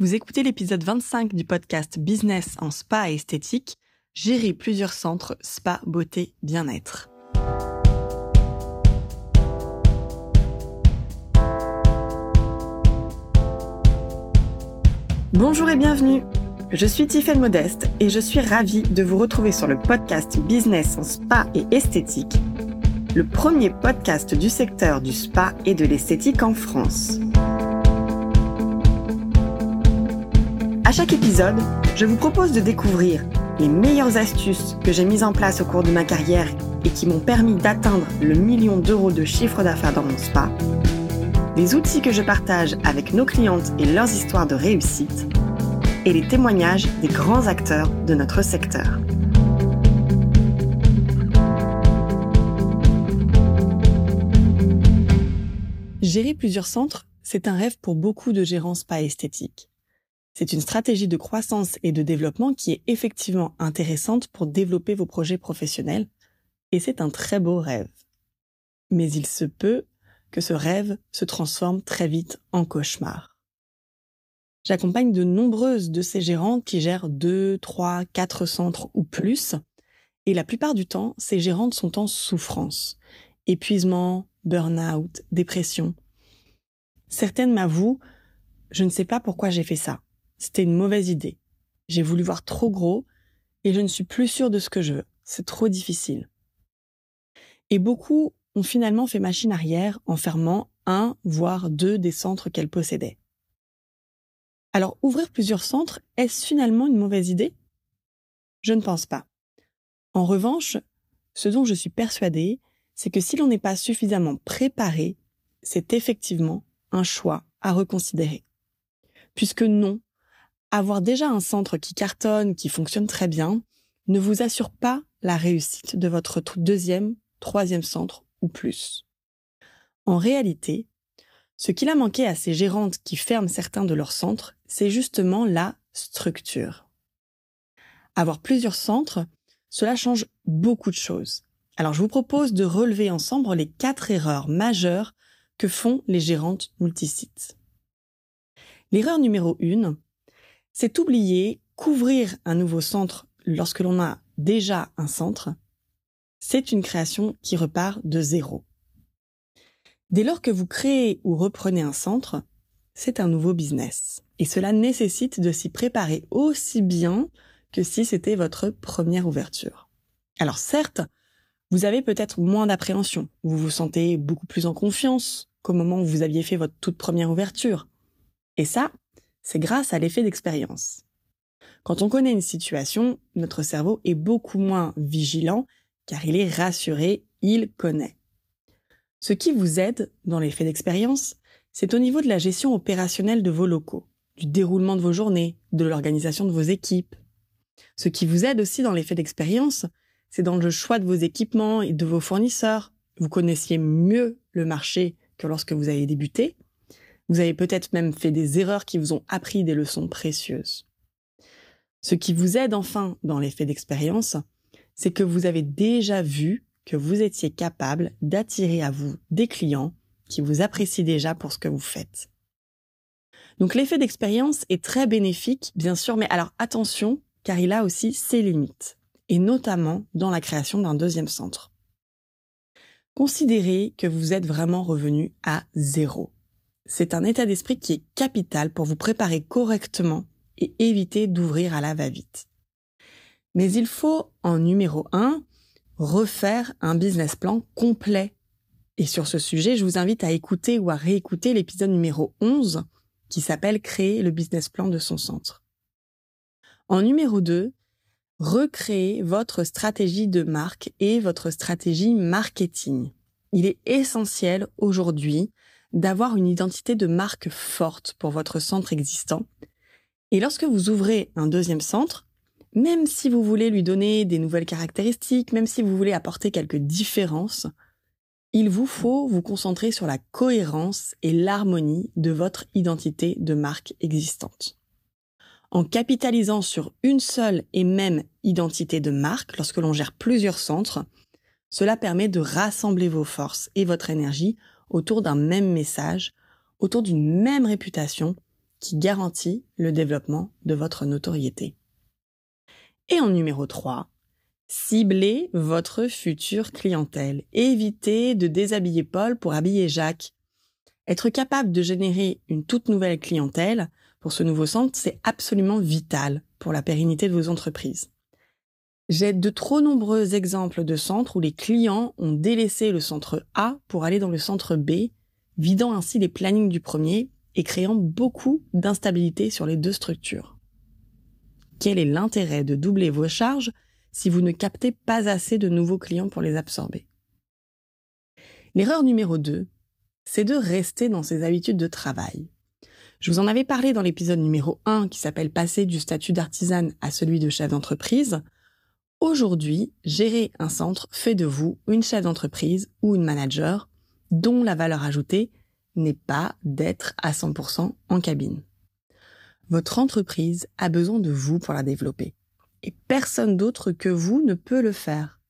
Vous écoutez l'épisode 25 du podcast Business en spa et esthétique, gérer plusieurs centres spa, beauté, bien-être. Bonjour et bienvenue. Je suis Tiffaine Modeste et je suis ravie de vous retrouver sur le podcast Business en spa et esthétique, le premier podcast du secteur du spa et de l'esthétique en France. À chaque épisode, je vous propose de découvrir les meilleures astuces que j'ai mises en place au cours de ma carrière et qui m'ont permis d'atteindre le million d'euros de chiffre d'affaires dans mon spa, les outils que je partage avec nos clientes et leurs histoires de réussite, et les témoignages des grands acteurs de notre secteur. Gérer plusieurs centres, c'est un rêve pour beaucoup de gérants spa esthétiques. C'est une stratégie de croissance et de développement qui est effectivement intéressante pour développer vos projets professionnels, et c'est un très beau rêve. Mais il se peut que ce rêve se transforme très vite en cauchemar. J'accompagne de nombreuses de ces gérantes qui gèrent deux, trois, quatre centres ou plus, et la plupart du temps, ces gérantes sont en souffrance. Épuisement, burn-out, dépression. Certaines m'avouent, je ne sais pas pourquoi j'ai fait ça. C'était une mauvaise idée. J'ai voulu voir trop gros et je ne suis plus sûre de ce que je veux. C'est trop difficile. Et beaucoup ont finalement fait machine arrière en fermant un, voire deux des centres qu'elles possédaient. Alors, ouvrir plusieurs centres, est-ce finalement une mauvaise idée? Je ne pense pas. En revanche, ce dont je suis persuadée, c'est que si l'on n'est pas suffisamment préparé, c'est effectivement un choix à reconsidérer. Puisque non, avoir déjà un centre qui cartonne, qui fonctionne très bien, ne vous assure pas la réussite de votre deuxième, troisième centre ou plus. En réalité, ce qu'il a manqué à ces gérantes qui ferment certains de leurs centres, c'est justement la structure. Avoir plusieurs centres, cela change beaucoup de choses. Alors je vous propose de relever ensemble les quatre erreurs majeures que font les gérantes multisites. L'erreur numéro une, c'est oublier qu'ouvrir un nouveau centre lorsque l'on a déjà un centre, c'est une création qui repart de zéro. Dès lors que vous créez ou reprenez un centre, c'est un nouveau business. Et cela nécessite de s'y préparer aussi bien que si c'était votre première ouverture. Alors certes, vous avez peut-être moins d'appréhension, vous vous sentez beaucoup plus en confiance qu'au moment où vous aviez fait votre toute première ouverture. Et ça, c'est grâce à l'effet d'expérience. Quand on connaît une situation, notre cerveau est beaucoup moins vigilant car il est rassuré, il connaît. Ce qui vous aide dans l'effet d'expérience, c'est au niveau de la gestion opérationnelle de vos locaux, du déroulement de vos journées, de l'organisation de vos équipes. Ce qui vous aide aussi dans l'effet d'expérience, c'est dans le choix de vos équipements et de vos fournisseurs. Vous connaissiez mieux le marché que lorsque vous avez débuté, vous avez peut-être même fait des erreurs qui vous ont appris des leçons précieuses. Ce qui vous aide enfin dans l'effet d'expérience, c'est que vous avez déjà vu que vous étiez capable d'attirer à vous des clients qui vous apprécient déjà pour ce que vous faites. Donc l'effet d'expérience est très bénéfique, bien sûr, mais alors attention, car il a aussi ses limites, et notamment dans la création d'un deuxième centre. Considérez que vous êtes vraiment revenu à zéro c'est un état d'esprit qui est capital pour vous préparer correctement et éviter d'ouvrir à la va-vite. Mais il faut, en numéro 1, refaire un business plan complet. Et sur ce sujet, je vous invite à écouter ou à réécouter l'épisode numéro 11 qui s'appelle Créer le business plan de son centre. En numéro 2, recréer votre stratégie de marque et votre stratégie marketing. Il est essentiel aujourd'hui d'avoir une identité de marque forte pour votre centre existant. Et lorsque vous ouvrez un deuxième centre, même si vous voulez lui donner des nouvelles caractéristiques, même si vous voulez apporter quelques différences, il vous faut vous concentrer sur la cohérence et l'harmonie de votre identité de marque existante. En capitalisant sur une seule et même identité de marque lorsque l'on gère plusieurs centres, cela permet de rassembler vos forces et votre énergie autour d'un même message, autour d'une même réputation qui garantit le développement de votre notoriété. Et en numéro 3, ciblez votre future clientèle. Évitez de déshabiller Paul pour habiller Jacques. Être capable de générer une toute nouvelle clientèle pour ce nouveau centre, c'est absolument vital pour la pérennité de vos entreprises. J'ai de trop nombreux exemples de centres où les clients ont délaissé le centre A pour aller dans le centre B, vidant ainsi les plannings du premier et créant beaucoup d'instabilité sur les deux structures. Quel est l'intérêt de doubler vos charges si vous ne captez pas assez de nouveaux clients pour les absorber? L'erreur numéro 2, c'est de rester dans ses habitudes de travail. Je vous en avais parlé dans l'épisode numéro 1 qui s'appelle Passer du statut d'artisane à celui de chef d'entreprise. Aujourd'hui, gérer un centre fait de vous une chef d'entreprise ou une manager dont la valeur ajoutée n'est pas d'être à 100% en cabine. Votre entreprise a besoin de vous pour la développer. Et personne d'autre que vous ne peut le faire.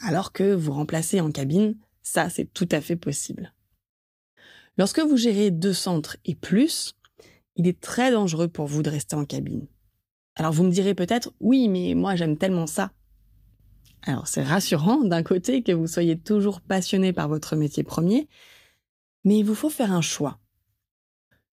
Alors que vous remplacez en cabine, ça c'est tout à fait possible. Lorsque vous gérez deux centres et plus, il est très dangereux pour vous de rester en cabine. Alors vous me direz peut-être, oui, mais moi j'aime tellement ça. Alors c'est rassurant d'un côté que vous soyez toujours passionné par votre métier premier, mais il vous faut faire un choix.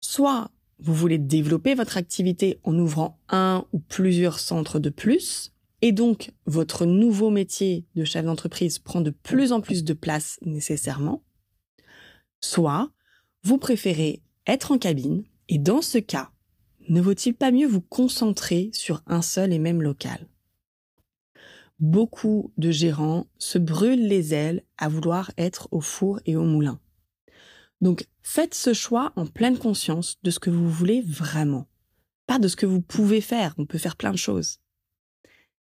Soit vous voulez développer votre activité en ouvrant un ou plusieurs centres de plus, et donc votre nouveau métier de chef d'entreprise prend de plus en plus de place nécessairement, soit vous préférez être en cabine, et dans ce cas, ne vaut-il pas mieux vous concentrer sur un seul et même local? Beaucoup de gérants se brûlent les ailes à vouloir être au four et au moulin. Donc faites ce choix en pleine conscience de ce que vous voulez vraiment, pas de ce que vous pouvez faire, on peut faire plein de choses.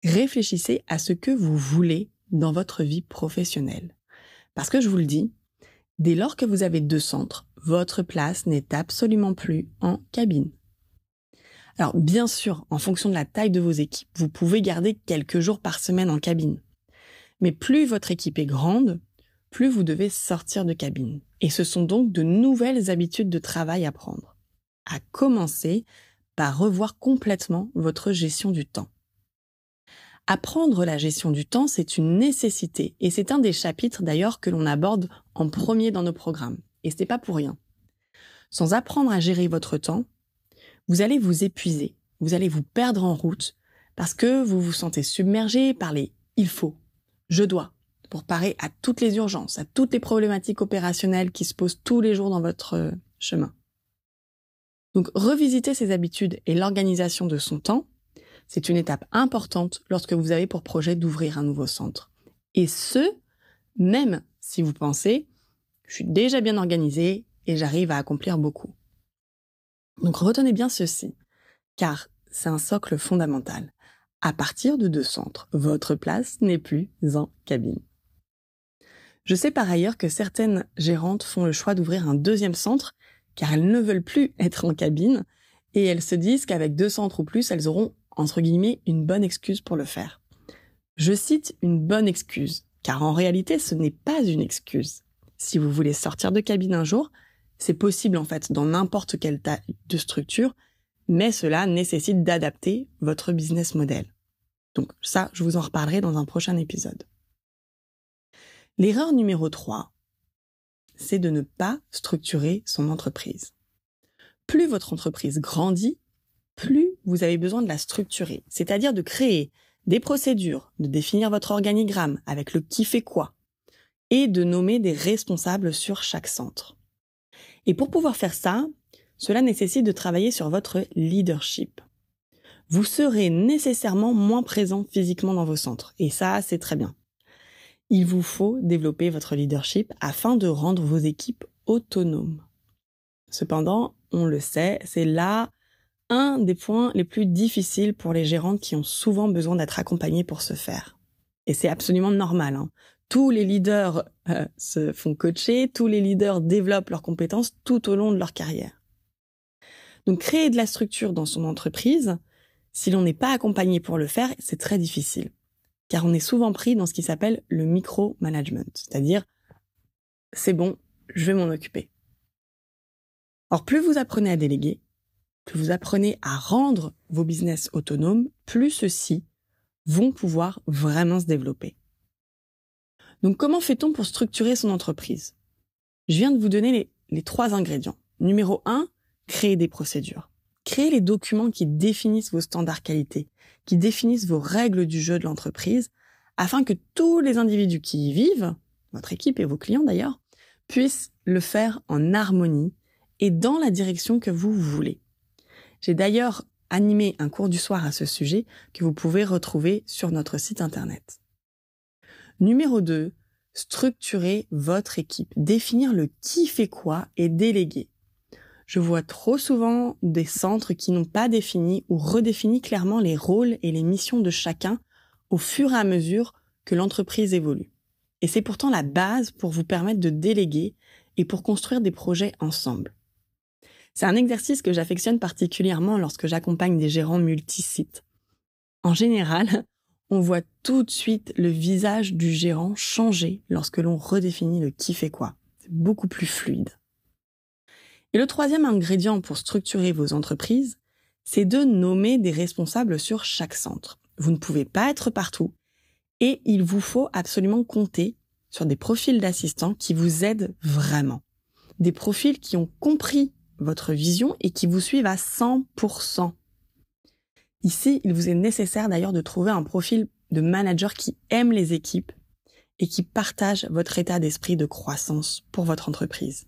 Réfléchissez à ce que vous voulez dans votre vie professionnelle. Parce que je vous le dis, dès lors que vous avez deux centres, votre place n'est absolument plus en cabine. Alors bien sûr, en fonction de la taille de vos équipes, vous pouvez garder quelques jours par semaine en cabine. Mais plus votre équipe est grande, plus vous devez sortir de cabine. Et ce sont donc de nouvelles habitudes de travail à prendre. À commencer par revoir complètement votre gestion du temps. Apprendre la gestion du temps, c'est une nécessité et c'est un des chapitres d'ailleurs que l'on aborde en premier dans nos programmes. Et ce n'est pas pour rien. Sans apprendre à gérer votre temps, vous allez vous épuiser, vous allez vous perdre en route parce que vous vous sentez submergé par les il faut, je dois, pour parer à toutes les urgences, à toutes les problématiques opérationnelles qui se posent tous les jours dans votre euh, chemin. Donc revisiter ses habitudes et l'organisation de son temps, c'est une étape importante lorsque vous avez pour projet d'ouvrir un nouveau centre. Et ce, même si vous pensez je suis déjà bien organisé et j'arrive à accomplir beaucoup. Donc retenez bien ceci, car c'est un socle fondamental. À partir de deux centres, votre place n'est plus en cabine. Je sais par ailleurs que certaines gérantes font le choix d'ouvrir un deuxième centre car elles ne veulent plus être en cabine et elles se disent qu'avec deux centres ou plus, elles auront, entre guillemets, une bonne excuse pour le faire. Je cite une bonne excuse, car en réalité, ce n'est pas une excuse si vous voulez sortir de cabine un jour, c'est possible en fait dans n'importe quelle taille de structure, mais cela nécessite d'adapter votre business model. Donc ça, je vous en reparlerai dans un prochain épisode. L'erreur numéro 3, c'est de ne pas structurer son entreprise. Plus votre entreprise grandit, plus vous avez besoin de la structurer, c'est-à-dire de créer des procédures, de définir votre organigramme avec le qui fait quoi, et de nommer des responsables sur chaque centre. Et pour pouvoir faire ça, cela nécessite de travailler sur votre leadership. Vous serez nécessairement moins présent physiquement dans vos centres, et ça, c'est très bien. Il vous faut développer votre leadership afin de rendre vos équipes autonomes. Cependant, on le sait, c'est là un des points les plus difficiles pour les gérantes qui ont souvent besoin d'être accompagnées pour ce faire. Et c'est absolument normal. Hein tous les leaders euh, se font coacher, tous les leaders développent leurs compétences tout au long de leur carrière. Donc créer de la structure dans son entreprise, si l'on n'est pas accompagné pour le faire, c'est très difficile. Car on est souvent pris dans ce qui s'appelle le micro-management, c'est-à-dire c'est bon, je vais m'en occuper. Or, plus vous apprenez à déléguer, que vous apprenez à rendre vos business autonomes, plus ceux-ci vont pouvoir vraiment se développer. Donc comment fait-on pour structurer son entreprise? Je viens de vous donner les, trois ingrédients. Numéro 1, créer des procédures. Créer les documents qui définissent vos standards qualité, qui définissent vos règles du jeu de l'entreprise, afin que tous les individus qui y vivent, votre équipe et vos clients d'ailleurs, puissent le faire en harmonie et dans la direction que vous voulez. J'ai d'ailleurs animé un cours du soir à ce sujet que vous pouvez retrouver sur notre site internet. Numéro 2, structurer votre équipe, définir le qui fait quoi et déléguer. Je vois trop souvent des centres qui n'ont pas défini ou redéfini clairement les rôles et les missions de chacun au fur et à mesure que l'entreprise évolue. Et c'est pourtant la base pour vous permettre de déléguer et pour construire des projets ensemble. C'est un exercice que j'affectionne particulièrement lorsque j'accompagne des gérants multisites. En général, on voit tout de suite le visage du gérant changer lorsque l'on redéfinit le qui fait quoi. C'est beaucoup plus fluide. Et le troisième ingrédient pour structurer vos entreprises, c'est de nommer des responsables sur chaque centre. Vous ne pouvez pas être partout et il vous faut absolument compter sur des profils d'assistants qui vous aident vraiment. Des profils qui ont compris votre vision et qui vous suivent à 100%. Ici, il vous est nécessaire d'ailleurs de trouver un profil de manager qui aime les équipes et qui partage votre état d'esprit de croissance pour votre entreprise.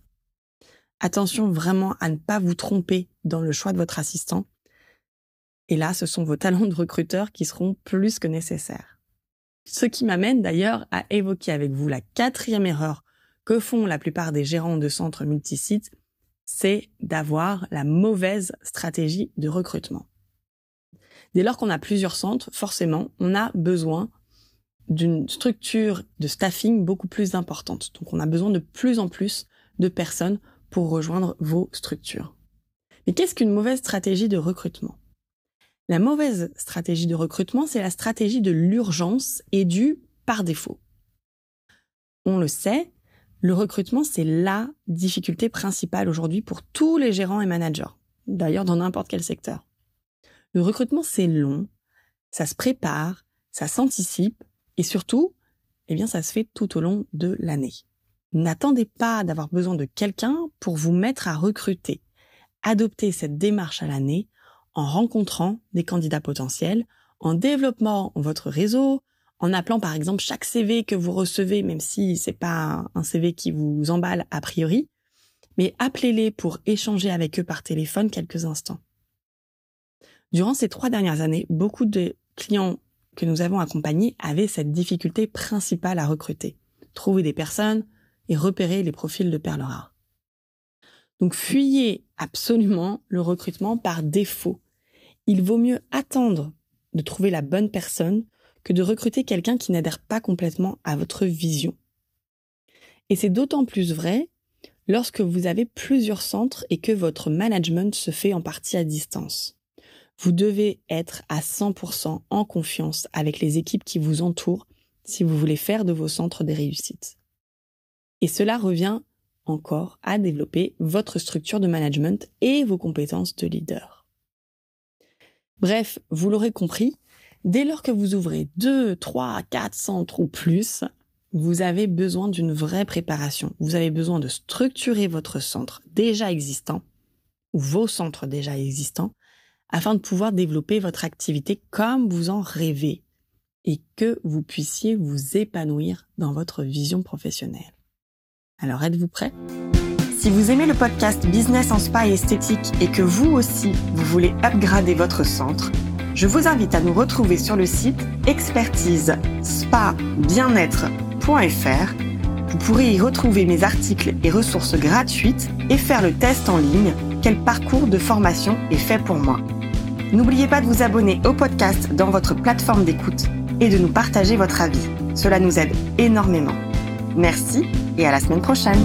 Attention vraiment à ne pas vous tromper dans le choix de votre assistant. Et là, ce sont vos talents de recruteur qui seront plus que nécessaires. Ce qui m'amène d'ailleurs à évoquer avec vous la quatrième erreur que font la plupart des gérants de centres multisites c'est d'avoir la mauvaise stratégie de recrutement. Dès lors qu'on a plusieurs centres, forcément, on a besoin d'une structure de staffing beaucoup plus importante. Donc on a besoin de plus en plus de personnes pour rejoindre vos structures. Mais qu'est-ce qu'une mauvaise stratégie de recrutement? La mauvaise stratégie de recrutement, c'est la stratégie de l'urgence et du par défaut. On le sait, le recrutement, c'est la difficulté principale aujourd'hui pour tous les gérants et managers, d'ailleurs dans n'importe quel secteur. Le recrutement, c'est long, ça se prépare, ça s'anticipe, et surtout, eh bien, ça se fait tout au long de l'année. N'attendez pas d'avoir besoin de quelqu'un pour vous mettre à recruter. Adoptez cette démarche à l'année en rencontrant des candidats potentiels, en développant votre réseau, en appelant par exemple chaque CV que vous recevez, même si c'est pas un CV qui vous emballe a priori, mais appelez-les pour échanger avec eux par téléphone quelques instants. Durant ces trois dernières années, beaucoup de clients que nous avons accompagnés avaient cette difficulté principale à recruter. Trouver des personnes et repérer les profils de perles. Donc fuyez absolument le recrutement par défaut. Il vaut mieux attendre de trouver la bonne personne que de recruter quelqu'un qui n'adhère pas complètement à votre vision. Et c'est d'autant plus vrai lorsque vous avez plusieurs centres et que votre management se fait en partie à distance. Vous devez être à 100% en confiance avec les équipes qui vous entourent si vous voulez faire de vos centres des réussites. Et cela revient encore à développer votre structure de management et vos compétences de leader. Bref, vous l'aurez compris, Dès lors que vous ouvrez deux, trois, quatre centres ou plus, vous avez besoin d'une vraie préparation. Vous avez besoin de structurer votre centre déjà existant ou vos centres déjà existants afin de pouvoir développer votre activité comme vous en rêvez et que vous puissiez vous épanouir dans votre vision professionnelle. Alors êtes-vous prêt? Si vous aimez le podcast Business en Spa et Esthétique et que vous aussi, vous voulez upgrader votre centre, je vous invite à nous retrouver sur le site expertise spa Vous pourrez y retrouver mes articles et ressources gratuites et faire le test en ligne quel parcours de formation est fait pour moi. N'oubliez pas de vous abonner au podcast dans votre plateforme d'écoute et de nous partager votre avis. Cela nous aide énormément. Merci et à la semaine prochaine.